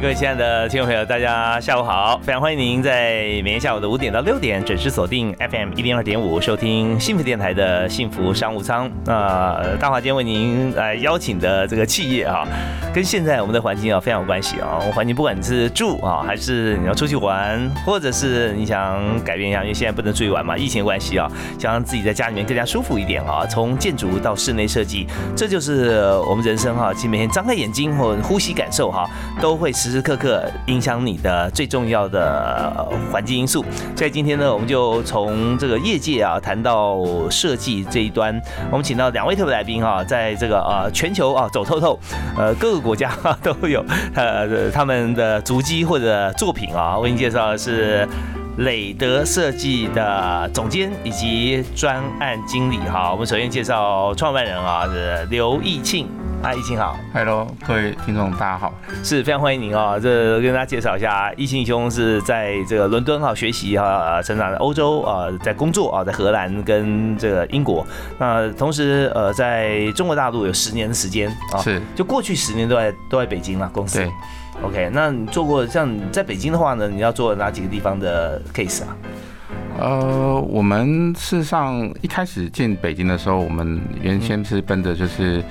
各位亲爱的听众朋友，大家下午好！非常欢迎您在每天下午的五点到六点准时锁定 FM 一零二点五，收听幸福电台的幸福商务舱。那大华今天为您来邀请的这个企业啊，跟现在我们的环境啊非常有关系啊。环境不管是住啊，还是你要出去玩，或者是你想改变一下，因为现在不能出去玩嘛，疫情关系啊，想让自己在家里面更加舒服一点啊。从建筑到室内设计，这就是我们人生哈，其实每天张开眼睛或呼吸感受哈，都会是。时时刻刻影响你的最重要的环境因素，所以今天呢，我们就从这个业界啊谈到设计这一端，我们请到两位特别来宾哈，在这个呃全球啊走透透，呃各个国家都有呃他们的足迹或者作品啊，为您介绍的是磊德设计的总监以及专案经理哈，我们首先介绍创办人啊是刘义庆。啊，易清好，Hello，各位听众大家好，是非常欢迎您啊！这跟大家介绍一下，易清兄是在这个伦敦哈学习哈，成长在欧洲啊，在工作啊，在荷兰跟这个英国，那同时呃，在中国大陆有十年的时间啊，是，就过去十年都在都在北京嘛公司。对，OK，那你做过像在北京的话呢，你要做哪几个地方的 case 啊？呃，我们事实上一开始进北京的时候，我们原先是奔着就是。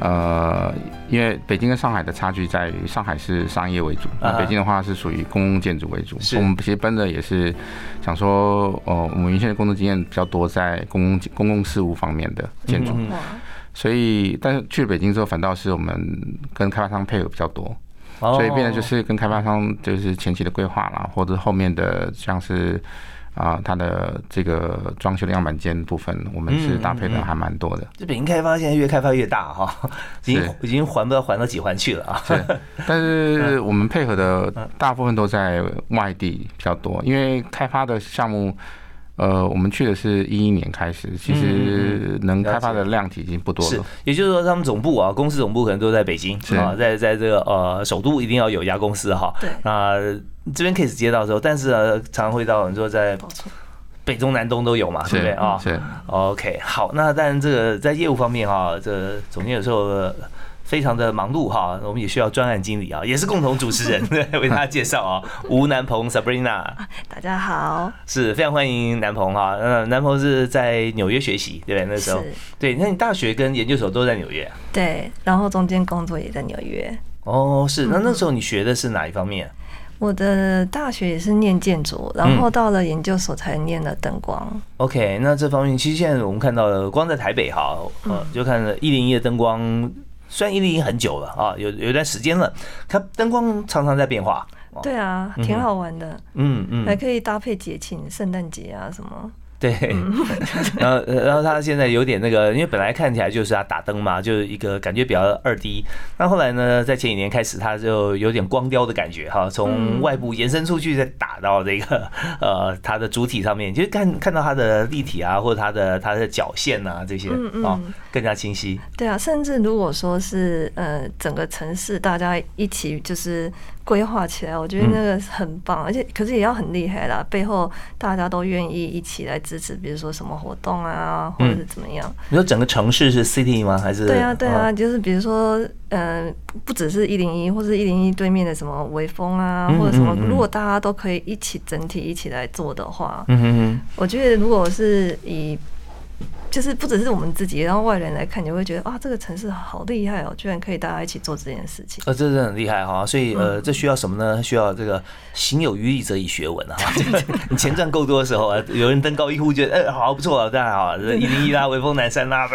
呃，因为北京跟上海的差距在于，上海是商业为主，那北京的话是属于公共建筑为主。我们其实奔的也是想说，哦，我们原先的工作经验比较多在公共公共事务方面的建筑，所以但是去了北京之后，反倒是我们跟开发商配合比较多，所以变得就是跟开发商就是前期的规划啦，或者后面的像是。啊，它的这个装修的样板间部分，我们是搭配的还蛮多的。这北京开发现在越开发越大哈，已经已经还不到还到几环去了啊。是，但是我们配合的大部分都在外地比较多，因为开发的项目。呃，我们去的是一一年开始，其实能开发的量体已经不多了。是，也就是说，他们总部啊，公司总部可能都在北京啊，在在这个呃首都一定要有一家公司哈。对。那这边 case 接到时候，但是呢，常常会到你说在北中南东都有嘛，对不对啊？是。OK，好，那但这个在业务方面哈，这总监有时候。非常的忙碌哈，我们也需要专案经理啊，也是共同主持人 为大家介绍啊。吴南鹏 Sabrina，大家好，是非常欢迎南鹏哈。嗯，南鹏是在纽约学习，对不对？那时候，对，那你大学跟研究所都在纽约？对，然后中间工作也在纽约。哦，是，那那时候你学的是哪一方面？我的大学也是念建筑，然后到了研究所才念了灯光。OK，那这方面其实现在我们看到的，光在台北哈，呃，就看一零一的灯光。虽然一零一很久了啊，有有段时间了，它灯光常常在变化。对啊，挺好玩的。嗯嗯，还可以搭配节庆，圣诞节啊什么。对，然后然后他现在有点那个，因为本来看起来就是啊打灯嘛，就是一个感觉比较二 D。那后来呢，在前几年开始，他就有点光雕的感觉哈，从外部延伸出去，再打到这个 呃它的主体上面，就看看到它的立体啊，或者它的它的角线啊这些啊更加清晰。对啊，甚至如果说是呃整个城市大家一起就是。规划起来，我觉得那个很棒，而且可是也要很厉害啦，背后大家都愿意一起来支持，比如说什么活动啊，或者是怎么样。你说整个城市是 city 吗？还是？对啊，对啊，就是比如说，嗯，不只是一零一，或者一零一对面的什么微风啊，或者什么，如果大家都可以一起整体一起来做的话，嗯我觉得如果是以。就是不只是我们自己，然后外人来看，你会觉得啊，这个城市好厉害哦，居然可以大家一起做这件事情。呃，这是很厉害哈，所以呃，这需要什么呢？需要这个行有余力则以学文啊。你钱赚够多的时候啊，有人登高一呼，觉得哎，好不错啊，当然好，一零一啦，威风南山啦，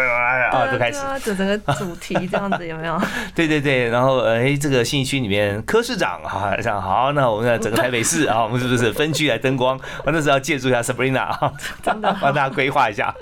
啊，就开始。就整个主题 这样子有没有？对对对，然后哎，这个信义区里面柯市长啊，这样好，那我们整个台北市啊，我们是不是分区来灯光？我那时候要借助一下 Sabrina 啊，真的帮大家规划一下。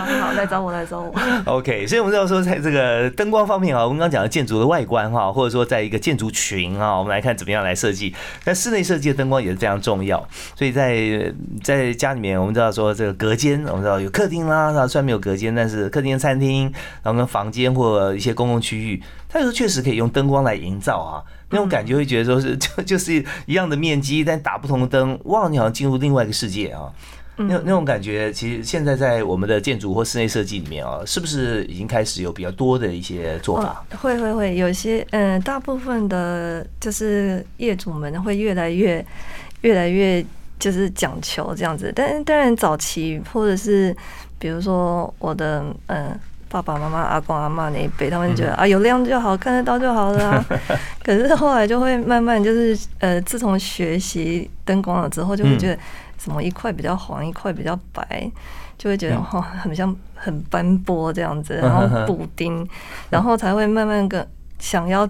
好，来找我，来找我。OK，所以我们知道说，在这个灯光方面啊，我们刚刚讲的建筑的外观哈，或者说在一个建筑群啊，我们来看怎么样来设计。但室内设计的灯光也是非常重要。所以在在家里面，我们知道说这个隔间，我们知道有客厅啦，虽然没有隔间，但是客厅、餐厅，然后跟房间或一些公共区域，它有时候确实可以用灯光来营造啊，那种感觉会觉得说是 就就是一样的面积，但打不同的灯，哇，你好像进入另外一个世界啊。那那种感觉，其实现在在我们的建筑或室内设计里面啊，是不是已经开始有比较多的一些做法？会会会，有些嗯，大部分的就是业主们会越来越越来越就是讲求这样子，但当然早期或者是比如说我的嗯爸爸妈妈、阿公阿妈那一辈，他们觉得啊有亮就好，看得到就好了。可是后来就会慢慢就是呃，自从学习灯光了之后，就会觉得。什么一块比较黄，一块比较白，就会觉得哦，很像很斑驳这样子，然后补丁，然后才会慢慢跟想要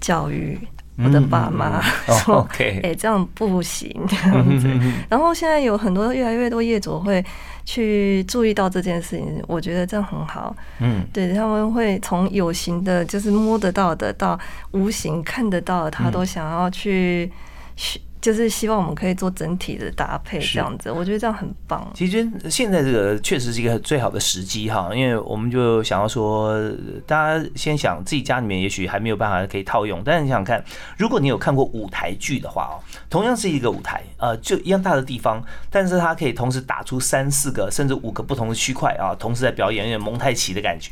教育我的爸妈 说，哎，这样不行这样子。然后现在有很多越来越多业主会去注意到这件事情，我觉得这样很好。嗯，对他们会从有形的，就是摸得到的，到无形看得到的，他都想要去去。就是希望我们可以做整体的搭配，这样子，我觉得这样很棒。其实现在这个确实是一个最好的时机哈，因为我们就想要说，大家先想自己家里面也许还没有办法可以套用，但是你想想看，如果你有看过舞台剧的话哦，同样是一个舞台，呃，就一样大的地方，但是它可以同时打出三四个甚至五个不同的区块啊，同时在表演，有点蒙太奇的感觉。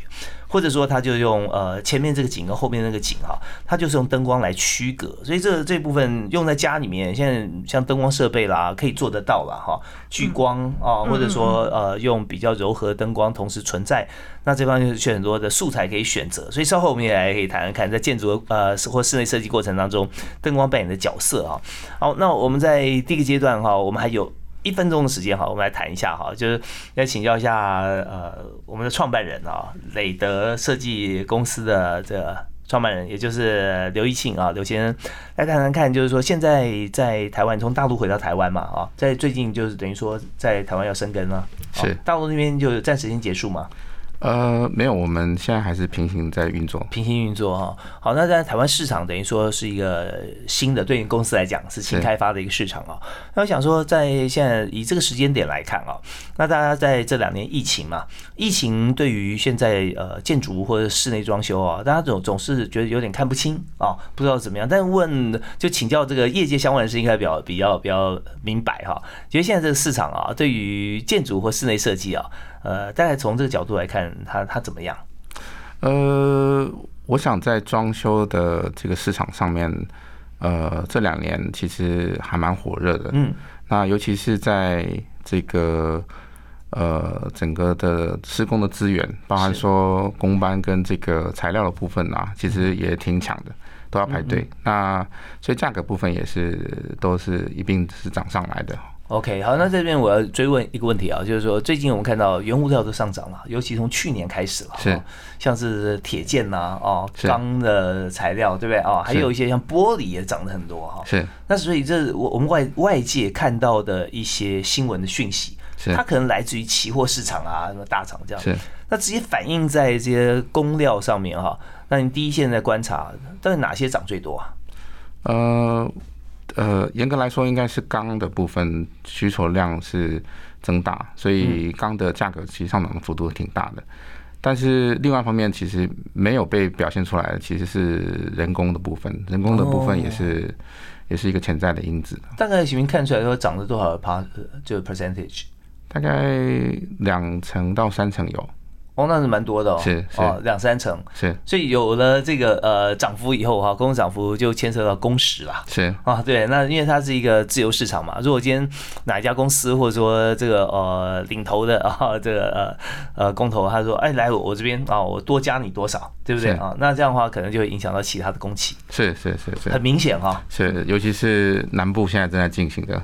或者说，他就用呃前面这个景跟后面那个景哈，他就是用灯光来区隔，所以这这部分用在家里面，现在像灯光设备啦，可以做得到了哈，聚光啊，或者说呃用比较柔和灯光同时存在，那这方面就是很多的素材可以选择，所以稍后我们也来可以谈谈看，在建筑呃或室内设计过程当中，灯光扮演的角色啊。好，那我们在第一个阶段哈，我们还有。一分钟的时间哈，我们来谈一下哈，就是来请教一下呃我们的创办人啊，磊德设计公司的这个创办人，也就是刘义庆啊，刘先生来谈谈看，就是说现在在台湾从大陆回到台湾嘛啊，在最近就是等于说在台湾要生根了，是大陆那边就暂时先结束嘛。呃，没有，我们现在还是平行在运作，平行运作哈。好，那在台湾市场等于说是一个新的，对于公司来讲是新开发的一个市场啊。那我想说，在现在以这个时间点来看啊，那大家在这两年疫情嘛，疫情对于现在呃建筑或者室内装修啊，大家总总是觉得有点看不清啊，不知道怎么样。但问就请教这个业界相关人士，应该比较比较比较明白哈。觉得现在这个市场啊，对于建筑或室内设计啊。呃，大概从这个角度来看，它它怎么样？呃，我想在装修的这个市场上面，呃，这两年其实还蛮火热的。嗯，那尤其是在这个呃整个的施工的资源，包含说工班跟这个材料的部分啊，其实也挺抢的，都要排队。那所以价格部分也是都是一并是涨上来的。OK，好，那这边我要追问一个问题啊，就是说最近我们看到原物料都上涨了，尤其从去年开始了，是像是铁件呐，哦，钢的材料，对不对哦？还有一些像玻璃也涨了很多哈。是，那所以这我我们外外界看到的一些新闻的讯息，是它可能来自于期货市场啊，什么大厂这样，是那直接反映在这些工料上面哈。那你第一线在观察，到底哪些涨最多啊？呃。呃，严格来说，应该是钢的部分需求量是增大，所以钢的价格其实上涨的幅度挺大的。但是另外一方面，其实没有被表现出来的，其实是人工的部分，人工的部分也是也是一个潜在的因子。大概行明看出来说涨了多少 per 就 percentage？大概两成到三成有。哦，那是蛮多的哦，是哦，两三成是，所以有了这个呃涨幅以后哈，公司涨幅就牵涉到工时了，是。啊，对，那因为它是一个自由市场嘛，如果今天哪一家公司或者说这个呃领头的 啊这个呃呃工头他说哎来我这边啊我多加你多少，对不对啊？那这样的话可能就会影响到其他的工期，是是是是，很明显哈，是，尤其是南部现在正在进行的。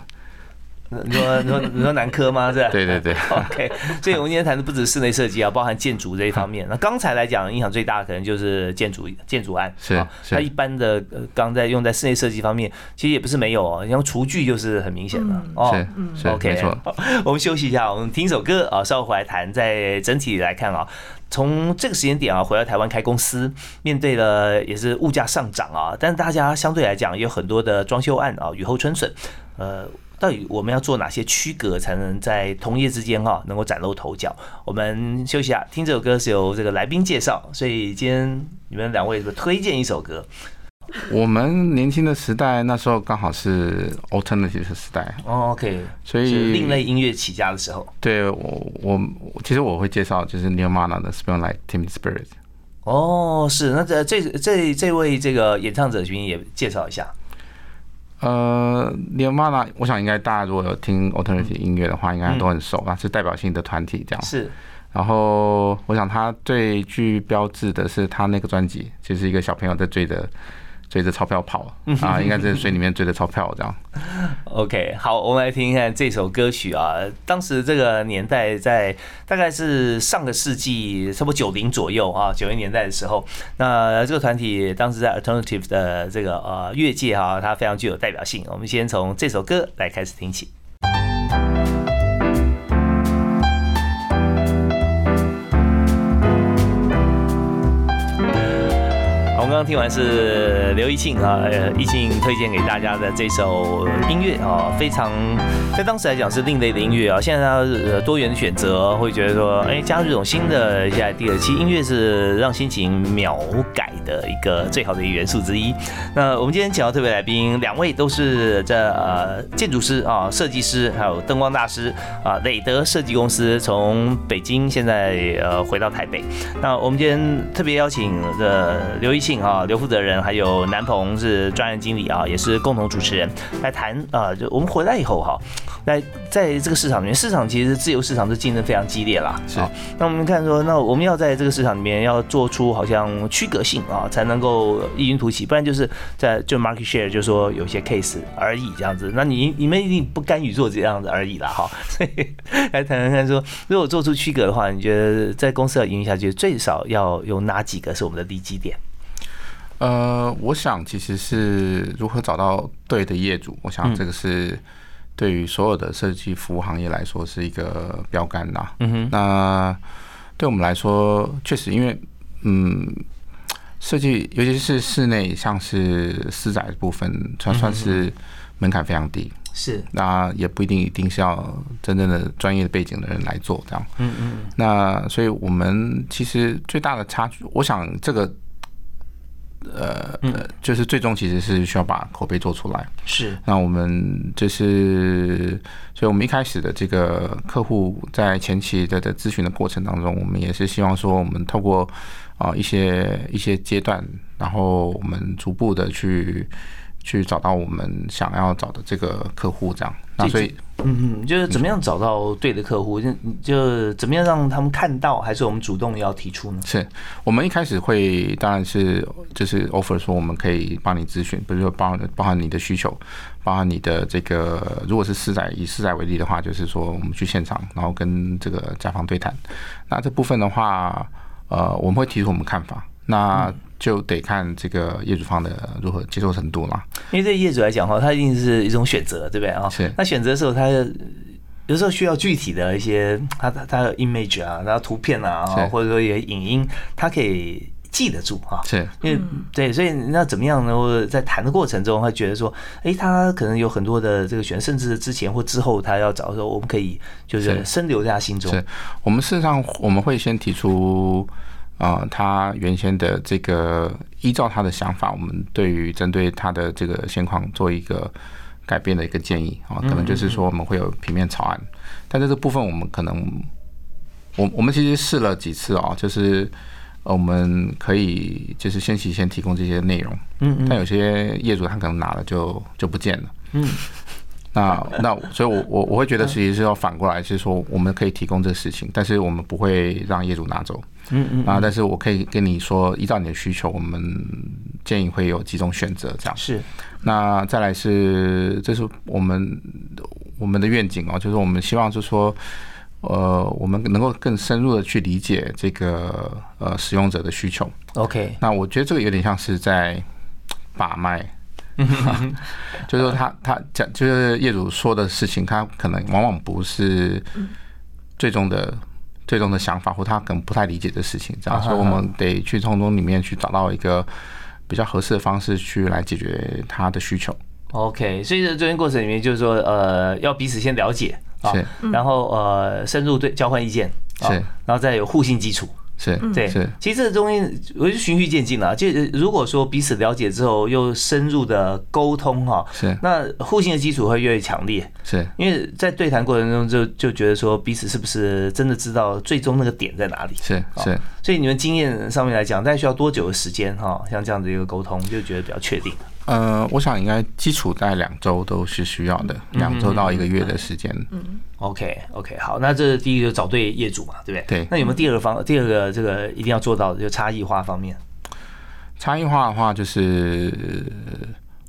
你说你说你说南科吗？是吧？对对对。OK，所以我们今天谈的不止室内设计啊，包含建筑这一方面。那刚才来讲，影响最大的可能就是建筑建筑案。是。那一般的刚在用在室内设计方面，其实也不是没有哦，像厨具就是很明显的哦。是。OK，没错。我们休息一下，我们听首歌啊，稍后回来谈。在整体来看啊，从这个时间点啊，回到台湾开公司，面对了也是物价上涨啊，但是大家相对来讲也有很多的装修案啊，雨后春笋，呃。到底我们要做哪些区隔，才能在同业之间哈能够崭露头角？我们休息下，听这首歌是由这个来宾介绍，所以今天你们两位是推荐一首歌。我们年轻的时代，那时候刚好是 alternative 的时代。哦，OK，所以另类音乐起家的时候。对我，我其实我会介绍就是 Nirvana 的 Spell Like Team Spirit。哦，是，那这这这这位这个演唱者群也介绍一下。呃，Nirvana，我想应该大家如果有听 alternative 音乐的话，应该都很熟啊，是代表性的团体这样。是。然后，我想他最具标志的是他那个专辑，就是一个小朋友在追着。追着钞票跑啊，应该在水里面追着钞票这样。OK，好，我们来听一下这首歌曲啊。当时这个年代在大概是上个世纪差不多九零左右啊，九零年代的时候，那这个团体当时在 Alternative 的这个呃乐界哈，它非常具有代表性。我们先从这首歌来开始听起。刚听完是刘义庆啊，义庆推荐给大家的这首音乐啊，非常在当时来讲是另类的音乐啊。现在它多元的选择，会觉得说，哎，加入这种新的一些第二期音乐是让心情秒改的一个最好的一个元素之一。那我们今天请到特别来宾，两位都是这呃建筑师啊、设计师，还有灯光大师啊，磊德设计公司从北京现在呃回到台北。那我们今天特别邀请的刘义庆。啊，刘负责人还有南鹏是专业经理啊，也是共同主持人来谈啊。就我们回来以后哈，来在这个市场里面，市场其实自由市场是竞争非常激烈啦。是。那我们看说，那我们要在这个市场里面要做出好像区隔性啊，才能够异军突起，不然就是在就 market share 就说有些 case 而已这样子。那你你们一定不甘于做这样子而已啦哈。所以来谈谈看说，如果做出区隔的话，你觉得在公司要赢下去，最少要有哪几个是我们的利基点？呃，我想其实是如何找到对的业主，我想这个是对于所有的设计服务行业来说是一个标杆呐。嗯哼，那对我们来说，确实因为嗯，设计尤其是室内，像是私宅部分，它算是门槛非常低。是，那也不一定一定是要真正的专业背景的人来做这样。嗯嗯，那所以我们其实最大的差距，我想这个。呃呃，就是最终其实是需要把口碑做出来。是，那我们就是，所以我们一开始的这个客户在前期的的咨询的过程当中，我们也是希望说，我们透过啊一些一些阶段，然后我们逐步的去。去找到我们想要找的这个客户，这样。那所以，嗯嗯，就是怎么样找到对的客户，就就怎么样让他们看到，还是我们主动要提出呢？是我们一开始会，当然是就是 offer 说我们可以帮你咨询，比如说包包含你的需求，包含你的这个，如果是私宅以私宅为例的话，就是说我们去现场，然后跟这个甲方对谈。那这部分的话，呃，我们会提出我们看法。那就得看这个业主方的如何接受程度了。因为对业主来讲的话，他一定是一种选择，对不对啊？是。那选择的时候，他有时候需要具体的一些，他他他的 image 啊，然后图片啊，或者说也影音，他可以记得住哈。是。因为对，所以那怎么样呢？或者在谈的过程中，他觉得说，哎，他可能有很多的这个选，甚至之前或之后，他要找的时候，我们可以就是深留在他心中。是我们事实上我们会先提出。啊，他原先的这个依照他的想法，我们对于针对他的这个现况做一个改变的一个建议啊，可能就是说我们会有平面草案，但在这部分我们可能，我我们其实试了几次啊，就是我们可以就是先期先提供这些内容，嗯嗯，但有些业主他可能拿了就就不见了，嗯。那那，所以，我我我会觉得，其实是要反过来，是说，我们可以提供这个事情，但是我们不会让业主拿走。嗯嗯。啊，但是我可以跟你说，依照你的需求，我们建议会有几种选择，这样。是。那再来是，这是我们我们的愿景哦，就是我们希望就是说，呃，我们能够更深入的去理解这个呃使用者的需求。OK，那我觉得这个有点像是在把脉，就是说他他讲就是业主说的事情，他可能往往不是最终的最终的想法，或他可能不太理解的事情，这样，所以我们得去从中里面去找到一个比较合适的方式去来解决他的需求。OK，所以这中间过程里面就是说，呃，要彼此先了解啊，然后呃，深入对交换意见，是，然后再有互信基础。是对，是，其实这个东西我就循序渐进了。就如果说彼此了解之后，又深入的沟通哈，是，那互信的基础会越来越强烈。是，因为在对谈过程中就就觉得说彼此是不是真的知道最终那个点在哪里？是是。所以你们经验上面来讲，大概需要多久的时间哈？像这样的一个沟通，就觉得比较确定。呃，我想应该基础在两周都是需要的，两周到一个月的时间。嗯，OK OK，好，那这第一个找对业主嘛，对不对？对。那有没有第二个方，第二个这个一定要做到的，就差异化方面？差异化的话，就是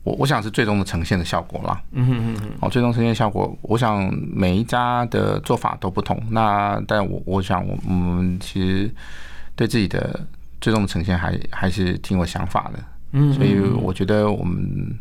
我我想是最终的呈现的效果啦。嗯哼哼哼。哦，最终呈现效果，我想每一家的做法都不同。那但我我想我我们其实对自己的最终的呈现还还是挺有想法的。嗯，所以我觉得我们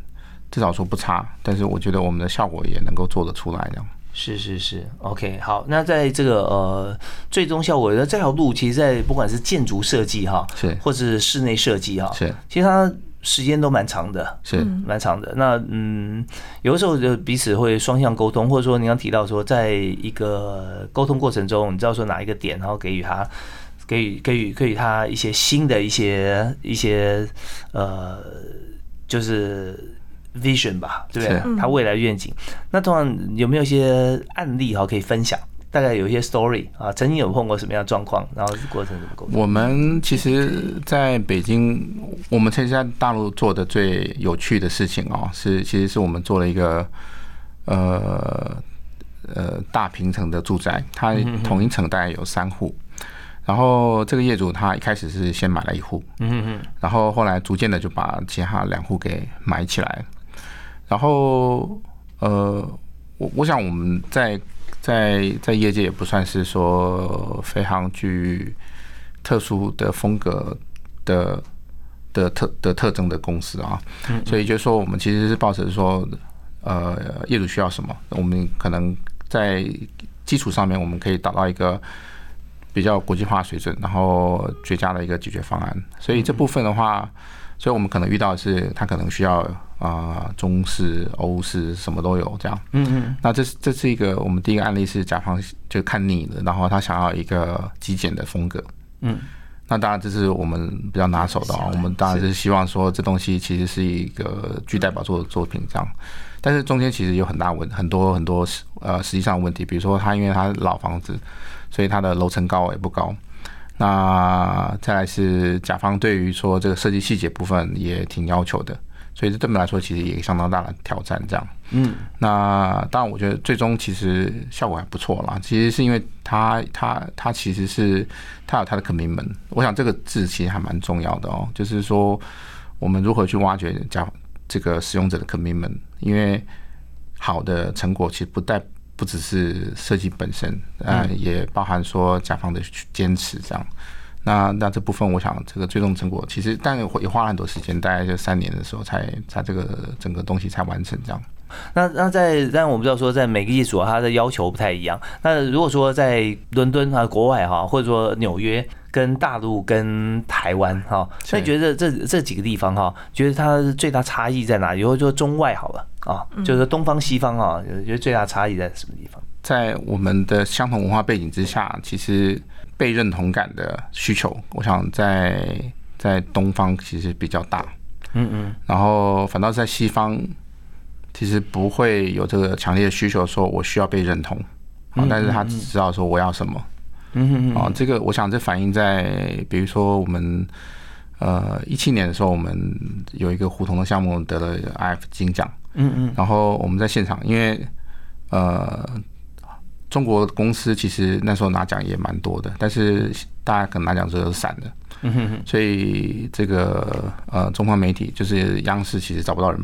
至少说不差，但是我觉得我们的效果也能够做得出来，这样。是是是，OK，好，那在这个呃最终效果的这条路，其实，在不管是建筑设计哈，是，或是室内设计哈，是，其实它时间都蛮长的，是，蛮长的。那嗯，有的时候就彼此会双向沟通，或者说你刚提到说，在一个沟通过程中，你知道说哪一个点，然后给予他。给予给予给予他一些新的一些一些呃，就是 vision 吧，对不对？他未来愿景。那通常有没有一些案例哈可以分享？大概有一些 story 啊，曾经有碰过什么样的状况？然后过程怎么过？我们其实在北京，我们其实在大陆做的最有趣的事情哦，是其实是我们做了一个呃呃大平层的住宅，它同一层大概有三户。然后这个业主他一开始是先买了一户，嗯嗯，然后后来逐渐的就把其他两户给买起来，然后呃，我我想我们在在在业界也不算是说非常具特殊的风格的的特的特征的公司啊，所以就说我们其实是抱着说，呃，业主需要什么，我们可能在基础上面我们可以达到一个。比较国际化水准，然后绝佳的一个解决方案。所以这部分的话，所以我们可能遇到的是，他可能需要啊中式、欧式什么都有这样。嗯嗯。那这是这是一个我们第一个案例是甲方就看腻了，然后他想要一个极简的风格。嗯。那当然这是我们比较拿手的啊，我们当然是希望说这东西其实是一个具代表作的作品这样。但是中间其实有很大问很多很多呃实际上问题，比如说他因为他老房子。所以它的楼层高也不高，那再来是甲方对于说这个设计细节部分也挺要求的，所以这对我们来说其实也相当大的挑战。这样，嗯，那当然我觉得最终其实效果还不错啦。其实是因为它它它其实是它有它的 commitment，我想这个字其实还蛮重要的哦，就是说我们如何去挖掘甲这个使用者的 commitment，因为好的成果其实不带。不只是设计本身，呃，也包含说甲方的坚持这样。那那这部分，我想这个最终成果其实，但也花了很多时间，大概就三年的时候才才这个整个东西才完成这样。那那在，但我们知道说，在每个业主啊，他的要求不太一样。那如果说在伦敦啊，国外哈，或者说纽约跟大陆跟台湾哈，那你觉得这这几个地方哈，觉得它最大差异在哪里？或者说中外好了。啊，就是东方西方啊，觉得最大差异在什么地方？在我们的相同文化背景之下，其实被认同感的需求，我想在在东方其实比较大。嗯嗯。然后反倒在西方，其实不会有这个强烈的需求，说我需要被认同。啊，但是他只知道说我要什么。嗯嗯。啊，这个我想这反映在，比如说我们呃一七年的时候，我们有一个胡同的项目得了 IF 金奖。嗯嗯，然后我们在现场，因为呃，中国公司其实那时候拿奖也蛮多的，但是大家可能拿奖时候都是散的，嗯哼哼，所以这个呃，中方媒体就是央视，其实找不到人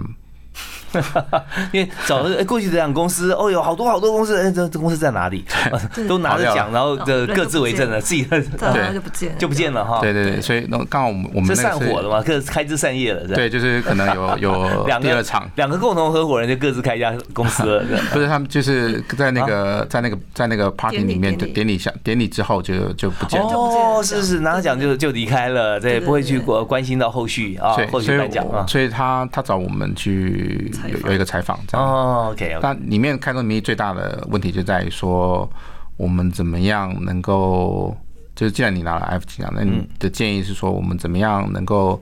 因为找了过去这样公司，哦，有好多好多公司，哎，这这公司在哪里？都拿着奖，然后的各自为政了，自己对就不见就不见了哈。对对对，所以那刚好我们我们散伙了嘛，各开枝散叶了。对，就是可能有有 两个场，两个共同合伙人就各自开一家公司了。不是他们就是在那个在那个在那个 party 里面典礼下典礼之后就就不见了。哦，是是，拿了奖就就离开了，对，不会去关关心到后续啊，后续颁奖啊。所以他他找我们去。有有一个采访，这样哦，OK，那里面开宗明义最大的问题就在于说，我们怎么样能够，就是既然你拿了 F 级奖，那你的建议是说，我们怎么样能够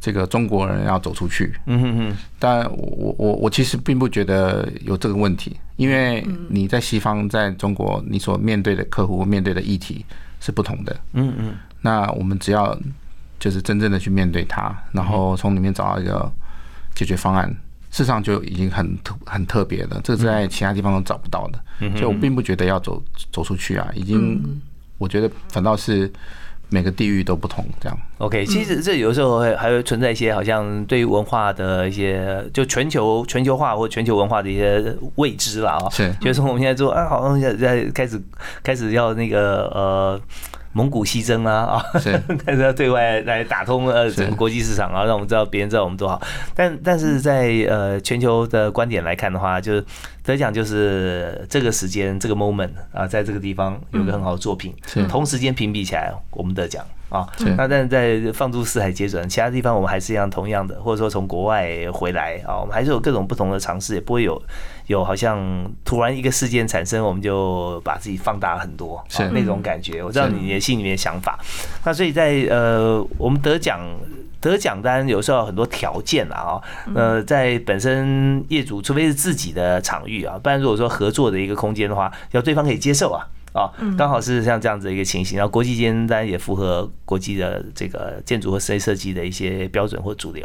这个中国人要走出去？嗯哼哼。但我我我其实并不觉得有这个问题，因为你在西方，在中国，你所面对的客户面对的议题是不同的。嗯嗯。那我们只要就是真正的去面对它，然后从里面找到一个解决方案。事实上就已经很特很特别了，这是在其他地方都找不到的，所以我并不觉得要走走出去啊，已经我觉得反倒是每个地域都不同这样。OK，其实这有时候还还会存在一些好像对于文化的一些就全球全球化或全球文化的一些未知了啊，是，就是我们现在做啊，好像在在开始开始要那个呃。蒙古西征啊啊，开始要对外来打通呃整个国际市场啊，让我们知道别人知道我们多好。但但是在呃全球的观点来看的话，就是得奖就是这个时间这个 moment 啊，在这个地方有个很好的作品，同时间评比起来我们得奖。啊，那但是在放诸四海皆准，其他地方我们还是一样同样的，或者说从国外回来啊，我们还是有各种不同的尝试，也不会有有好像突然一个事件产生，我们就把自己放大很多，是那种感觉。我知道你的心里面想法，那所以在呃，我们得奖得奖单有时候很多条件啊，呃，在本身业主除非是自己的场域啊，不然如果说合作的一个空间的话，要对方可以接受啊。啊，刚好是像这样子一个情形，然后国际间当然也符合国际的这个建筑和室内设计的一些标准或主流，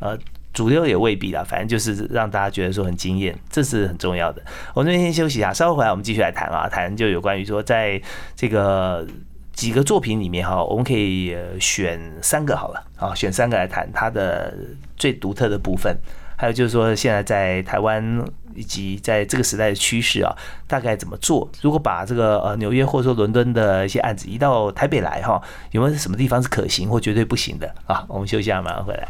呃，主流也未必啦，反正就是让大家觉得说很惊艳，这是很重要的。我们这边先休息一下，稍后回来我们继续来谈啊，谈就有关于说在这个几个作品里面哈，我们可以选三个好了，啊，选三个来谈它的最独特的部分。还有就是说，现在在台湾以及在这个时代的趋势啊，大概怎么做？如果把这个呃纽约或者说伦敦的一些案子移到台北来哈，有没有什么地方是可行或绝对不行的啊？我们休息一下，马上回来。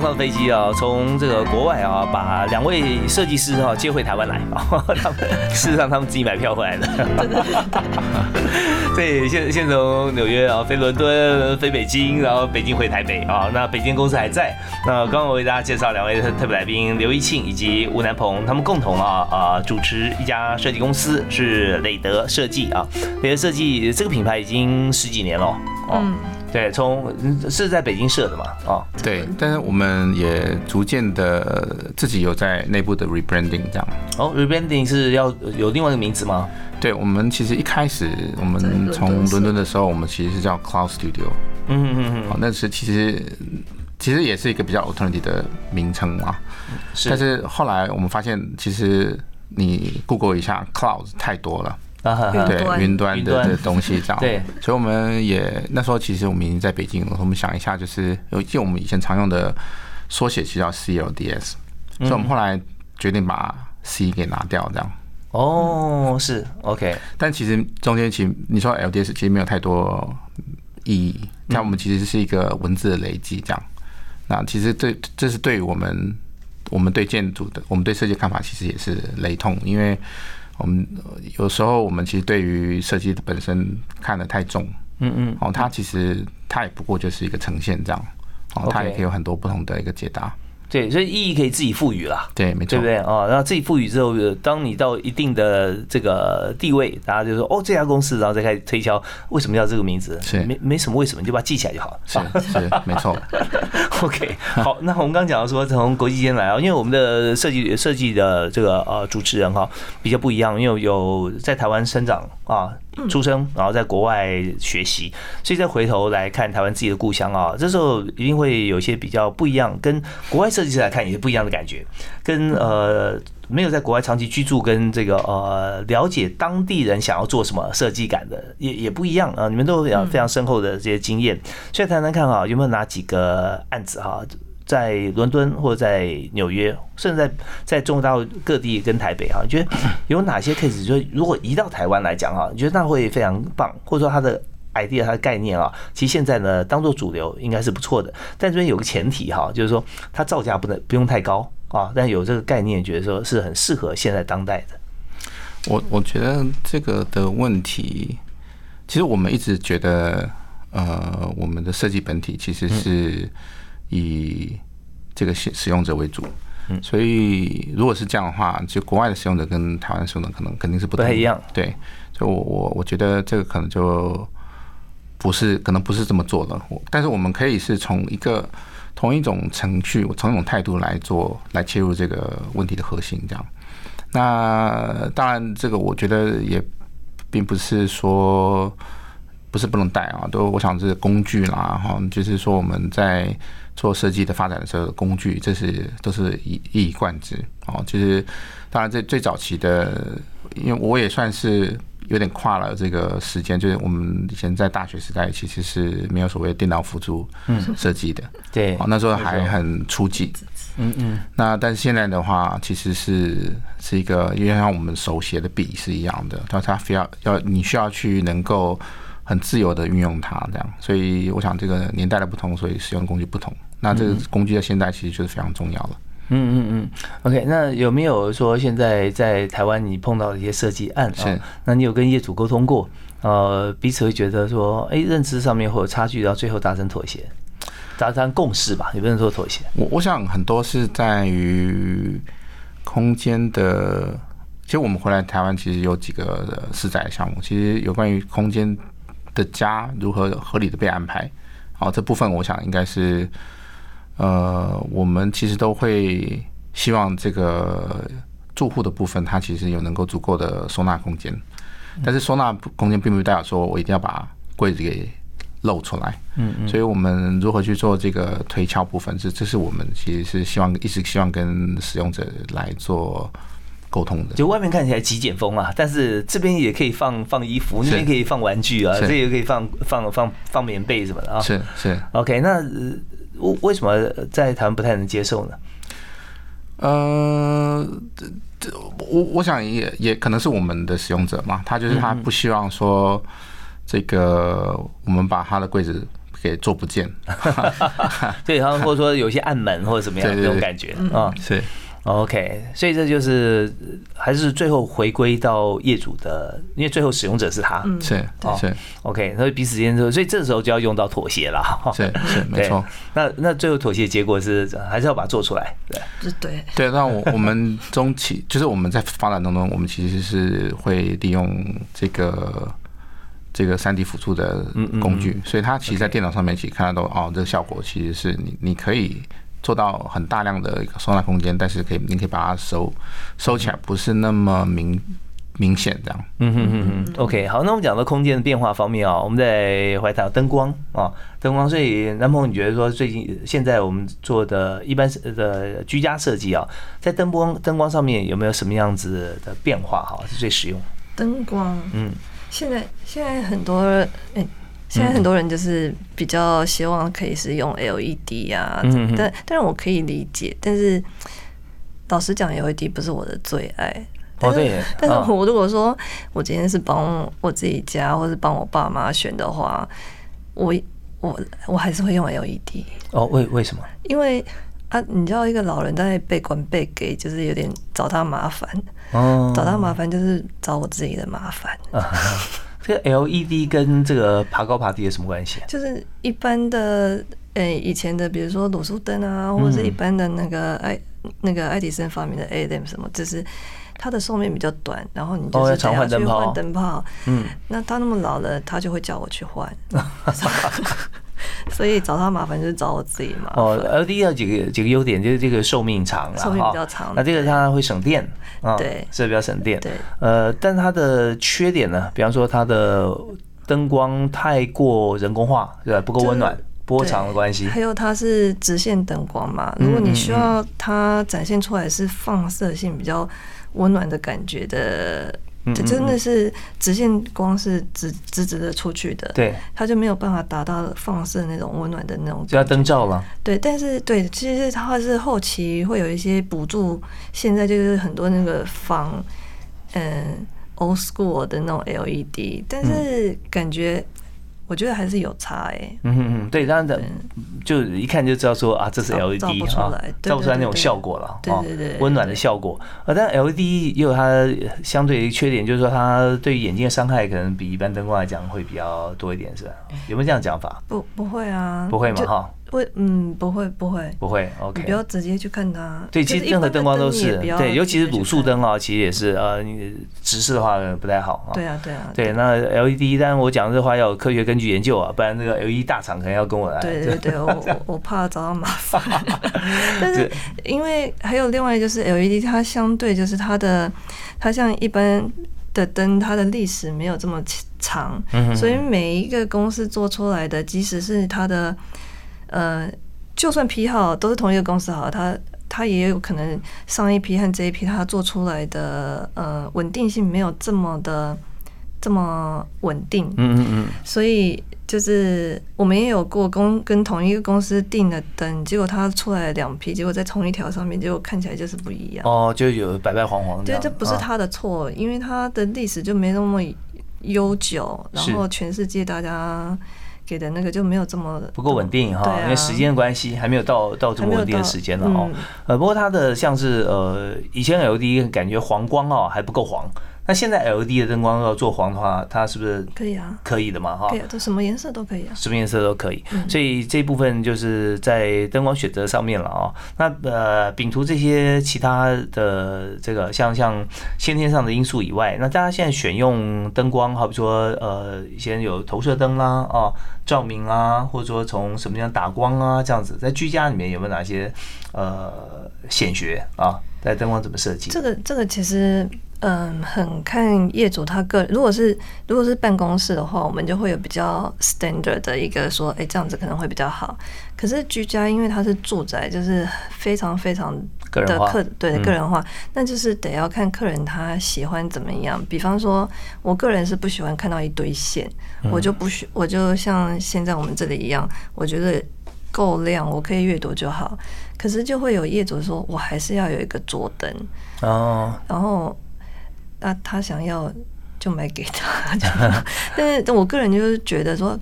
上飞机啊，从这个国外啊，把两位设计师哈接回台湾来啊。他们事实上他们自己买票回来的。对，现先从纽约啊飞伦敦，飞北京，然后北京回台北啊。那北京公司还在。那刚刚我为大家介绍两位特别来宾刘一庆以及吴南鹏，他们共同啊啊主持一家设计公司是磊德设计啊。磊德设计这个品牌已经十几年了哦。对，从是在北京设的嘛？哦，对，但是我们也逐渐的自己有在内部的 rebranding 这样。哦，rebranding 是要有另外一个名字吗？对，我们其实一开始我们从伦敦的时候，我们其实是叫 Cloud Studio。嗯嗯嗯。好，那是其实其实也是一个比较 alternative 的名称嘛。是。但是后来我们发现，其实你 Google 一下，Cloud 太多了。对云端的的东西这样，对，所以我们也那时候其实我们已经在北京了。我们想一下，就是有记我们以前常用的缩写，其实叫 CLDS，所以我们后来决定把 C 给拿掉，这样。哦，是 OK。但其实中间其实你说 LDS 其实没有太多意义，那我们其实是一个文字的累积，这样。那其实对这是对于我们我们对建筑的，我们对设计看法其实也是雷同，因为。我们有时候，我们其实对于设计本身看得太重，嗯嗯，哦，它其实它也不过就是一个呈现这样，哦，它也可以有很多不同的一个解答。对，所以意义可以自己赋予啦，对，没错，对不对哦，然后自己赋予之后，当你到一定的这个地位，大家就说哦，这家公司，然后再开始推销，为什么要这个名字？是没没什么为什么，你就把它记起来就好了。是是 没错。OK，好，那我们刚刚讲到说从国际间来啊，因为我们的设计设计的这个呃主持人哈比较不一样，因为有在台湾生长啊。出生，然后在国外学习，所以再回头来看台湾自己的故乡啊，这时候一定会有一些比较不一样，跟国外设计师来看也是不一样的感觉，跟呃没有在国外长期居住，跟这个呃了解当地人想要做什么设计感的也也不一样啊。你们都有非常深厚的这些经验，所以谈谈看啊，有没有哪几个案子哈？在伦敦或者在纽约，甚至在在中国大陆各地跟台北哈，你觉得 有哪些 case？就如果移到台湾来讲哈，你觉得那会非常棒，或者说它的 idea、它的概念啊，其实现在呢当做主流应该是不错的。但这边有个前提哈，就是说它造价不能不用太高啊，但有这个概念，觉得说是很适合现在当代的。我我觉得这个的问题，其实我们一直觉得，呃，我们的设计本体其实是。以这个使使用者为主，嗯，所以如果是这样的话，就国外的使用者跟台湾使用者可能肯定是不太一样，对，所以我我我觉得这个可能就不是可能不是这么做的，但是我们可以是从一个同一种程序、从一种态度来做，来切入这个问题的核心，这样。那当然，这个我觉得也并不是说不是不能带啊，都我想是工具啦，哈，就是说我们在。做设计的发展的时候，工具这是都是一一以贯之。哦。其实，当然，这最早期的，因为我也算是有点跨了这个时间，就是我们以前在大学时代其实是没有所谓电脑辅助设计的，对，哦，那时候。还很初级，嗯嗯。那但是现在的话，其实是是一个，因为像我们手写的笔是一样的，它它非要要你需要去能够很自由的运用它，这样。所以我想这个年代的不同，所以使用工具不同。那这个工具在现在其实就是非常重要了。嗯嗯嗯，OK，那有没有说现在在台湾你碰到的一些设计案啊？那你有跟业主沟通过？呃，彼此会觉得说，哎，认知上面会有差距，然后最后达成妥协，达成共识吧？也不能说妥协。我我想很多是在于空间的。其实我们回来台湾，其实有几个私宅项目，其实有关于空间的家如何合理的被安排。好，这部分我想应该是。呃，我们其实都会希望这个住户的部分，它其实有能够足够的收纳空间。但是收纳空间并不代表说我一定要把柜子给露出来。嗯嗯。所以我们如何去做这个推敲部分，这这是我们其实是希望一直希望跟使用者来做沟通的。就外面看起来极简风啊，但是这边也可以放放衣服，那边可以放玩具啊，这也可以放放放放棉被什么的啊。是是。OK，那。为为什么在台湾不太能接受呢？呃，这我我想也也可能是我们的使用者嘛，他就是他不希望说这个我们把他的柜子给做不见，对，然后或者说有些暗门或者怎么样这种感觉啊，是。OK，所以这就是还是最后回归到业主的，因为最后使用者是他，是是 OK，所以彼此之间就所以这时候就要用到妥协了，是是没错。那那最后妥协结果是还是要把它做出来，对对对。那我我们中期就是我们在发展当中，我们其实是会利用这个这个三 D 辅助的工具，所以它其实，在电脑上面其实看得到哦，这个效果其实是你你可以。做到很大量的一个收纳空间，但是可以，你可以把它收收起来，不是那么明明显这样。嗯哼哼哼。OK，好，那我们讲到空间的变化方面啊，我们在怀谈灯光啊，灯光。所以南鹏，你觉得说最近现在我们做的一般的居家设计啊，在灯光灯光上面有没有什么样子的变化？哈，是最实用。灯光，嗯，现在现在很多哎。现在很多人就是比较希望可以是用 LED 啊，但但是我可以理解，但是老实讲，LED 不是我的最爱。哦，对。但是我如果说我今天是帮我自己家，或是帮我爸妈选的话，我我我还是会用 LED。哦，为为什么？因为啊，你知道一个老人在被管被给，就是有点找他麻烦。哦。找他麻烦就是找我自己的麻烦。这个 LED 跟这个爬高爬低有什么关系？啊就是一般的，诶，以前的，比如说卤素灯啊，或者是一般的那个爱那个爱迪生发明的 ADM 什么，就是它的寿命比较短，然后你就是常换灯泡，灯泡。嗯，那他那么老了，他就会叫我去换。所以找他麻烦就是找我自己嘛。哦，LED 有几个几个优点，就是这个寿命长了，寿命比较长。那这个它会省电啊，对，是比较省电。对，呃，但它的缺点呢，比方说它的灯光太过人工化，对吧？不够温暖，波长的关系。还有它是直线灯光嘛，如果你需要它展现出来是放射性比较温暖的感觉的。这真的是直线光是直直直的出去的，对，它就没有办法达到放射那种温暖的那种，就要灯罩了。对，但是对，其实它是后期会有一些补助，现在就是很多那个仿嗯 old school 的那种 LED，但是感觉。我觉得还是有差哎，嗯嗯嗯，对，当然的，就一看就知道说啊，这是 LED 啊，照不出来那种效果了，对对对，温暖的效果啊。但 LED 也有它相对的缺点，就是说它对眼睛的伤害可能比一般灯光来讲会比较多一点，是吧？有没有这样讲法？不，不会啊，不会嘛，哈。不，嗯，不会，不会，不会，OK。不要直接去看它。对，其实任何灯光都是，对，尤其是卤素灯啊，其实也是，呃，你直视的话不太好啊。对啊，对啊。对，那 LED，但然我讲这话要有科学根据研究啊，不然那个 LED 大厂可能要跟我来。对对对，我我怕找到麻烦。但是因为还有另外就是 LED，它相对就是它的，它像一般的灯，它的历史没有这么长，所以每一个公司做出来的，即使是它的。呃，就算批号都是同一个公司好，它它也有可能上一批和这一批它做出来的呃稳定性没有这么的这么稳定。嗯嗯嗯。所以就是我们也有过公跟同一个公司订的灯，结果它出来两批，结果在同一条上面，结果看起来就是不一样。哦，就有白白黄黄的。对，这不是他的错，因为他的历史就没那么悠久，然后全世界大家。给的那个就没有这么不够稳定哈，因为时间的关系还没有到到这么稳定的时间了哦。呃，不过它的像是呃以前 LED 感觉黄光哦还不够黄。那现在 LED 的灯光要做黄的话，它是不是可以啊？可以的嘛，哈，可以，这什么颜色都可以啊，什么颜色都可以。所以这部分就是在灯光选择上面了啊。那呃，丙图这些其他的这个像像先天上的因素以外，那大家现在选用灯光，好比说呃，以前有投射灯啦，哦，照明啊，或者说从什么地方打光啊，这样子，在居家里面有没有哪些呃显学啊？在灯光怎么设计？这个这个其实。嗯，很看业主他个人。如果是如果是办公室的话，我们就会有比较 standard 的一个说，哎，这样子可能会比较好。可是居家，因为它是住宅，就是非常非常的客对个人化，那就是得要看客人他喜欢怎么样。比方说，我个人是不喜欢看到一堆线，我就不需我就像现在我们这里一样，我觉得够亮，我可以阅读就好。可是就会有业主说，我还是要有一个桌灯哦，然后。那他想要就买给他，但是我个人就是觉得说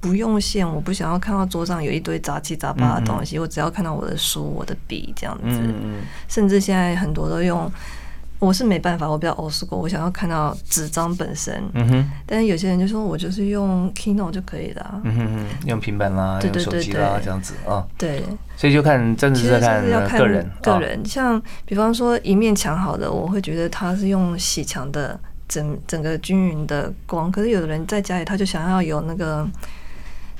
不用线，我不想要看到桌上有一堆杂七杂八的东西，我只要看到我的书、我的笔这样子。甚至现在很多都用。我是没办法，我比较 old school，我想要看到纸张本身。嗯哼。但是有些人就说我就是用 Keynote 就可以了。嗯哼哼，用平板啦，用手机啦，这样子啊。对。所以就看，真的是在看个人。个人，像比方说一面墙好的，我会觉得他是用洗墙的整整个均匀的光。可是有的人在家里，他就想要有那个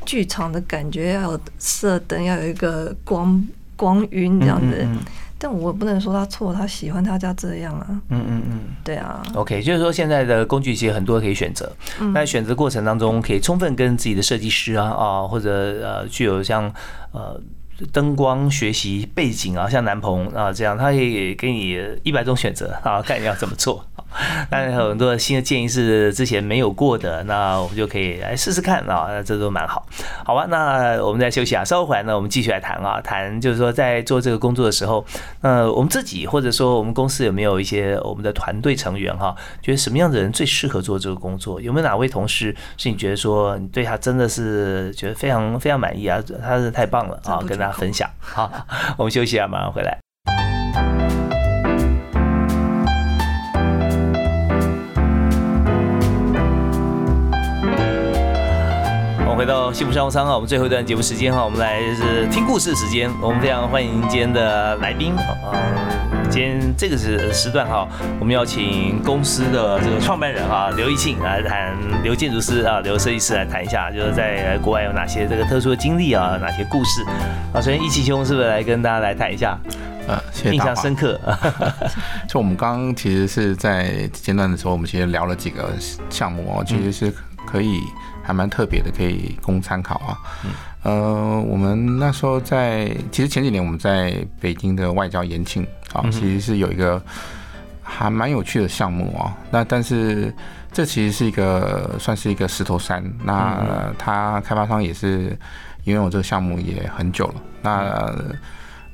剧场的感觉，要有射灯，要有一个光光晕这样子。但我不能说他错，他喜欢他家这样啊。嗯嗯嗯，对啊。OK，就是说现在的工具其实很多可以选择，那选择过程当中可以充分跟自己的设计师啊啊或者呃具有像呃。灯光学习背景啊，像南鹏啊这样，他也给你一百种选择啊，看你要怎么做。当然有很多新的建议是之前没有过的，那我们就可以来试试看啊，那这都蛮好。好吧，那我们再休息啊，稍后回来呢，我们继续来谈啊，谈就是说在做这个工作的时候，呃，我们自己或者说我们公司有没有一些我们的团队成员哈，觉得什么样的人最适合做这个工作？有没有哪位同事是你觉得说你对他真的是觉得非常非常满意啊？他是太棒了啊，跟大家。分享好，我们休息啊，马上回来。回到幸福商务舱啊，我们最后一段节目时间哈，我们来是听故事时间。我们非常欢迎今天的来宾啊，今天这个是时段哈，我们要请公司的这个创办人啊，刘义庆来谈，刘建筑师啊，刘设计师来谈一下，就是在国外有哪些这个特殊的经历啊，哪些故事啊。首先，义气兄是不是来跟大家来谈一下？呃，印象深刻。就我们刚刚其实是在间段的时候，我们其实聊了几个项目哦，其实是可以。还蛮特别的，可以供参考啊。呃，我们那时候在，其实前几年我们在北京的外交延庆啊，其实是有一个还蛮有趣的项目啊。那但是这其实是一个算是一个石头山。那他开发商也是因为我这个项目也很久了。那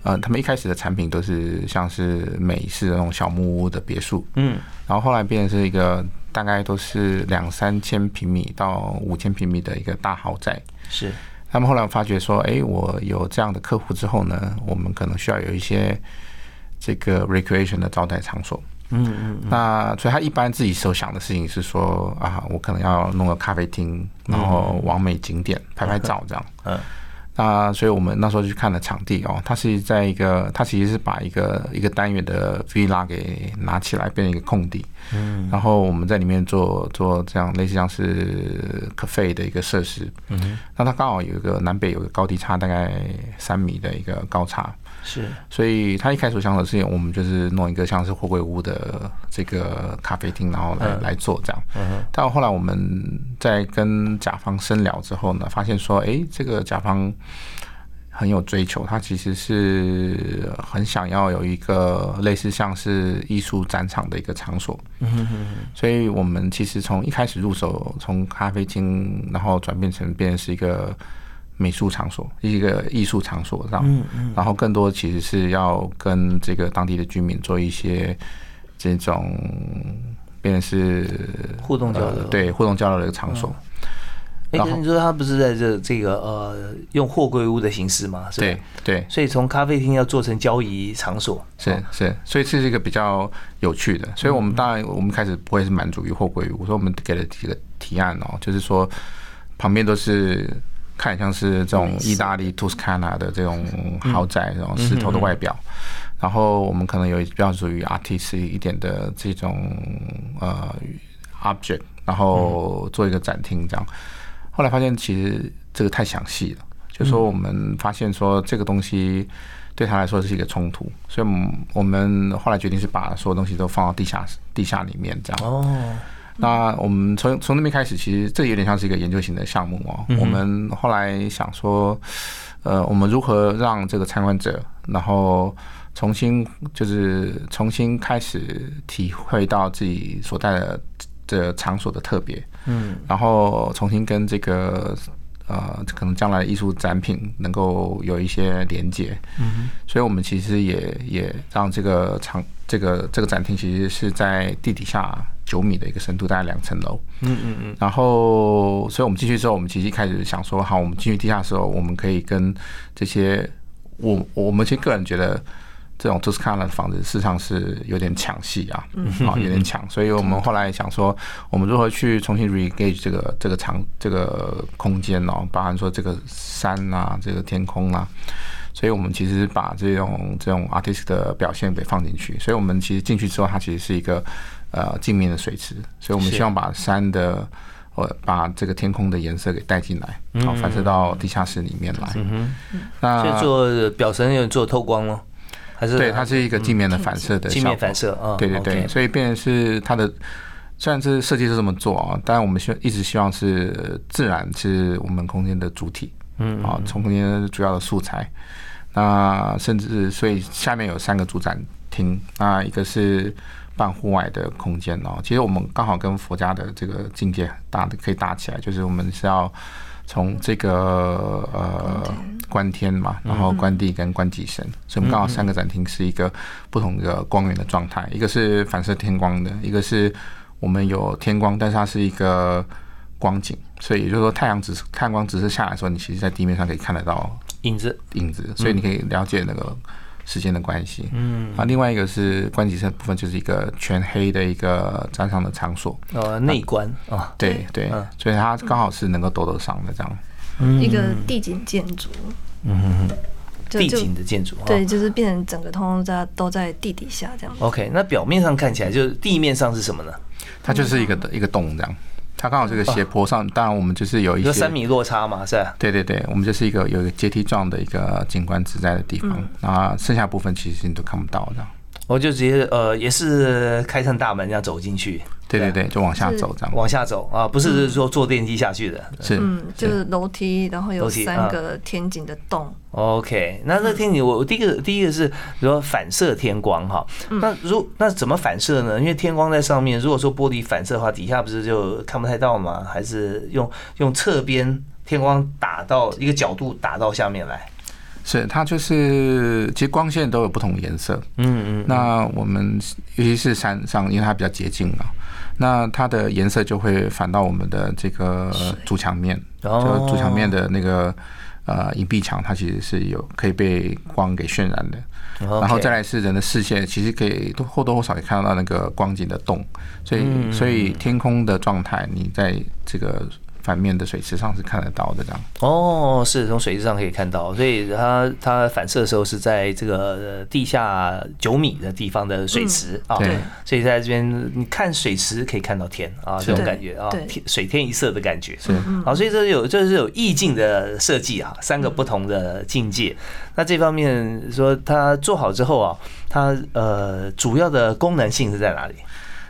呃，他们一开始的产品都是像是美式的那种小木屋的别墅，嗯，然后后来变成是一个。大概都是两三千平米到五千平米的一个大豪宅。是，那么后来我发觉说，哎，我有这样的客户之后呢，我们可能需要有一些这个 recreation 的招待场所。嗯嗯。那所以他一般自己所想的事情是说，啊，我可能要弄个咖啡厅，然后完美景点拍拍照这样。嗯。那所以我们那时候就去看了场地哦，它是在一个，它其实是把一个一个单元的 villa 给拿起来，变成一个空地。嗯，然后我们在里面做做这样类似像是 cafe 的一个设施。嗯，那它刚好有一个南北有个高低差大概三米的一个高差。是，所以他一开始想的事情，我们就是弄一个像是货柜屋的这个咖啡厅，然后来来做这样。嗯但后来我们在跟甲方深聊之后呢，发现说，哎，这个甲方很有追求，他其实是很想要有一个类似像是艺术展场的一个场所。嗯哼哼。所以我们其实从一开始入手，从咖啡厅，然后转变成变成是一个。美术场所，一个艺术场所，嗯嗯，然后更多其实是要跟这个当地的居民做一些这种，变成是互动交流，对，互动交流的一个场所。哎，你说他不是在这这个呃，用货柜屋的形式吗？对对，所以从咖啡厅要做成交易场所，是是，所以这是一个比较有趣的。所以我们当然我们开始不会是满足于货柜屋，我说我们给了几个提案哦，就是说旁边都是。看像是这种意大利 Tuscana 的这种豪宅，这种石头的外表，然后我们可能有比较属于 artist 一点的这种呃 object，然后做一个展厅这样。后来发现其实这个太详细了，就说我们发现说这个东西对他来说是一个冲突，所以我们我们后来决定是把所有东西都放到地下地下里面这样。哦。那我们从从那边开始，其实这有点像是一个研究型的项目哦。我们后来想说，呃，我们如何让这个参观者，然后重新就是重新开始体会到自己所在的这场所的特别，嗯，然后重新跟这个呃可能将来艺术展品能够有一些连接，嗯，所以我们其实也也让这个场这个这个展厅其实是在地底下。九米的一个深度，大概两层楼。嗯嗯嗯。然后，所以我们进去之后，我们其实一开始想说，好，我们进去地下的时候，我们可以跟这些我我们其实个人觉得，这种 Tuscana 的房子事实上是有点抢戏啊，啊，有点抢。所以我们后来想说，我们如何去重新 regauge 这个这个场这个空间哦，包含说这个山啊，这个天空啊。所以我们其实把这种这种 artist 的表现给放进去。所以我们其实进去之后，它其实是一个。呃，镜面的水池，所以我们希望把山的，呃，把这个天空的颜色给带进来，然后反射到地下室里面来。嗯哼，那做表层有做透光吗？还是对，它是一个镜面的反射的镜面反射啊。对对对，所以变成是它的，虽然是设计是这么做啊，但我们希一直希望是自然是我们空间的主体。嗯啊，从空间主要的素材。那甚至所以下面有三个主展厅，那一个是。半户外的空间哦，其实我们刚好跟佛家的这个境界搭的可以搭起来，就是我们是要从这个呃观天嘛，然后观地跟观己身，所以我们刚好三个展厅是一个不同的光源的状态，一个是反射天光的，一个是我们有天光，但是它是一个光景，所以也就是说太阳直太阳光直射下来的时候，你其实在地面上可以看得到影子。影子，所以你可以了解那个。时间的关系，嗯，啊，另外一个是关景室部分，就是一个全黑的一个展场的场所，呃，内观啊，对对，所以它刚好是能够躲得上的这样。一个地景建筑。嗯哼哼。地景的建筑，对，就是变成整个通通在都在地底下这样。OK，那表面上看起来就是地面上是什么呢？它就是一个一个洞这样，它刚好是个斜坡上，当然我们就是有一些三米落差嘛，是吧？对对对，我们就是一个有一个阶梯状的一个景观自在的地方，那剩下部分其实你都看不到这样。我就直接呃，也是开上大门这样走进去。对对对，就往下走这样。往下走啊，不是说坐电梯下去的。是，嗯，就是楼梯，然后有三个天井的洞。OK，那这天井，我第一个第一个是说反射天光哈。那如那怎么反射呢？因为天光在上面，如果说玻璃反射的话，底下不是就看不太到吗？还是用用侧边天光打到一个角度打到下面来？是，它就是其实光线都有不同颜色。嗯嗯。那我们尤其是山上，因为它比较洁净嘛，那它的颜色就会反到我们的这个主墙面，就主墙面的那个呃隐蔽墙，它其实是有可以被光给渲染的。然后再来是人的视线，其实可以都或多或少也看到那个光景的动，所以所以天空的状态，你在这个。反面的水池上是看得到的，这样。哦，是从水池上可以看到，所以它它反射的时候是在这个地下九米的地方的水池啊，对，所以在这边你看水池可以看到天啊，这种感觉啊，天水天一色的感觉，是。啊，所以这有这是有意境的设计啊，三个不同的境界。那这方面说它做好之后啊，它呃主要的功能性是在哪里？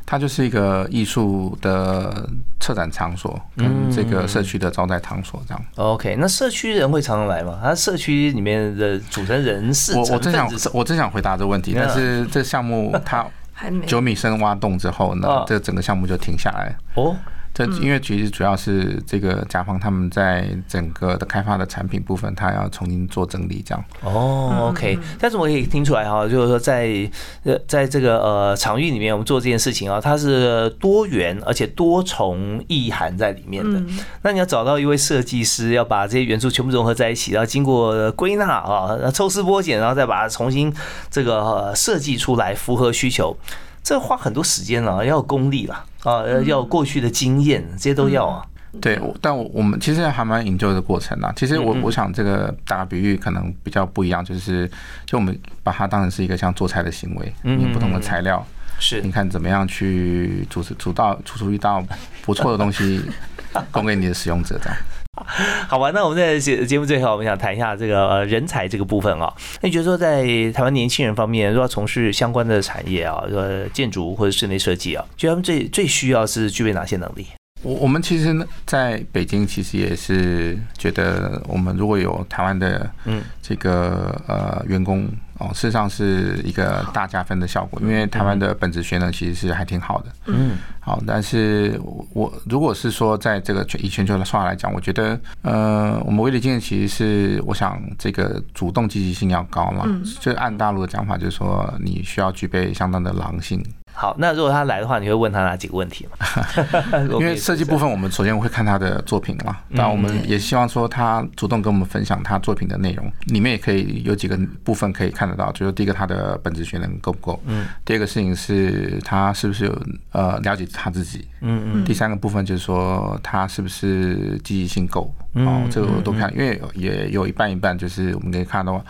它就是一个艺术的策展场所，跟这个社区的招待场所这样。OK，那社区人会常常来吗？它社区里面的组成人士，我我真想我真想回答这个问题，但是这项目它 九米深挖洞之后呢，这整个项目就停下来哦。这因为其实主要是这个甲方他们在整个的开发的产品部分，他要重新做整理这样。哦，OK，但是我可以听出来哈，就是说在呃在这个呃场域里面，我们做这件事情啊，它是多元而且多重意涵在里面的。那你要找到一位设计师，要把这些元素全部融合在一起，然后经过归纳啊，抽丝剥茧，然后再把它重新这个设计出来，符合需求。这花很多时间了，要功力了啊，要过去的经验，这些都要啊。对，但我我们其实还蛮研究的过程啊。其实我我想这个打个比喻可能比较不一样，就是就我们把它当成是一个像做菜的行为，嗯，不同的材料是，你看怎么样去煮煮到煮出一道不错的东西，供给你的使用者这样。好吧，那我们在节节目最后，我们想谈一下这个人才这个部分啊。那你觉得说，在台湾年轻人方面，如果要从事相关的产业啊，呃建筑或者室内设计啊，觉得他们最最需要是具备哪些能力？我我们其实呢，在北京其实也是觉得，我们如果有台湾的嗯。这个呃员工哦，事实上是一个大加分的效果，因为台湾的本职学呢其实是还挺好的，嗯，好，但是我如果是说在这个全以全球的算来讲，我觉得呃，我们威力经验其实是我想这个主动积极性要高嘛，就按大陆的讲法，就是说你需要具备相当的狼性。好，那如果他来的话，你会问他哪几个问题吗？因为设计部分，我们首先会看他的作品嘛。那我们也希望说他主动跟我们分享他作品的内容，里面也可以有几个部分可以看得到，就是第一个他的本质学能够不够，嗯。第二个事情是他是不是有呃了解他自己，嗯嗯。第三个部分就是说他是不是积极性够，哦，这个我都看，因为也有一半一半，就是我们可以看到。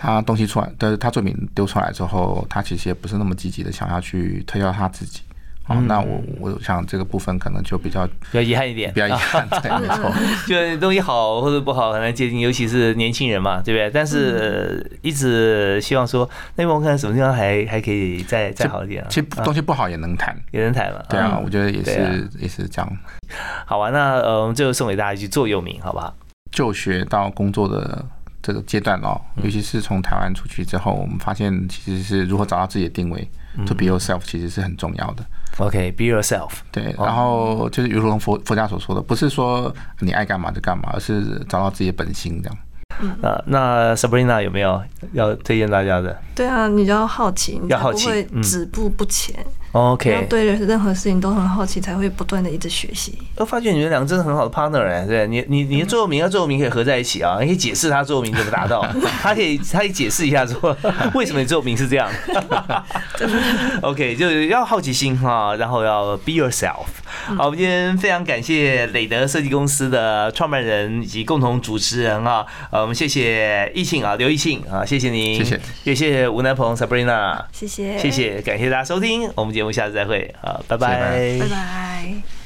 他东西出来，但是他作品丢出来之后，他其实也不是那么积极的想要去推销他自己。哦，那我我想这个部分可能就比较比较遗憾一点，比较遗憾，对，没错。就东西好或者不好很难接近，尤其是年轻人嘛，对不对？但是一直希望说，那我看什么地方还还可以再再好一点。其实东西不好也能谈，也能谈了。对啊，我觉得也是也是这样。好吧，那呃，我们最后送给大家一句座右铭，好不好？就学到工作的。这个阶段哦，尤其是从台湾出去之后，我们发现其实是如何找到自己的定位，to be yourself，其实是很重要的。OK，be yourself。对，然后就是如同佛佛家所说的，不是说你爱干嘛就干嘛，而是找到自己的本心这样。那那 Sabrina 有没有要推荐大家的？对啊，你就要好奇，要好奇，止步不前。OK，对任何事情都很好奇，才会不断的一直学习。我发觉你们两个真的很好的 partner 哎，对，你你你的座右铭和座右铭可以合在一起啊，你可以解释他座右铭怎么达到，他可以他可以解释一下说 为什么你座右铭是这样。OK，就是要好奇心哈，然后要 be yourself。好，我们今天非常感谢磊德设计公司的创办人以及共同主持人啊，呃，我们谢谢易庆啊，刘易庆啊，谢谢您，谢谢，谢谢吴南鹏 Sabrina，谢谢，谢谢，感谢大家收听，我们节目下次再会，好，拜拜，拜拜。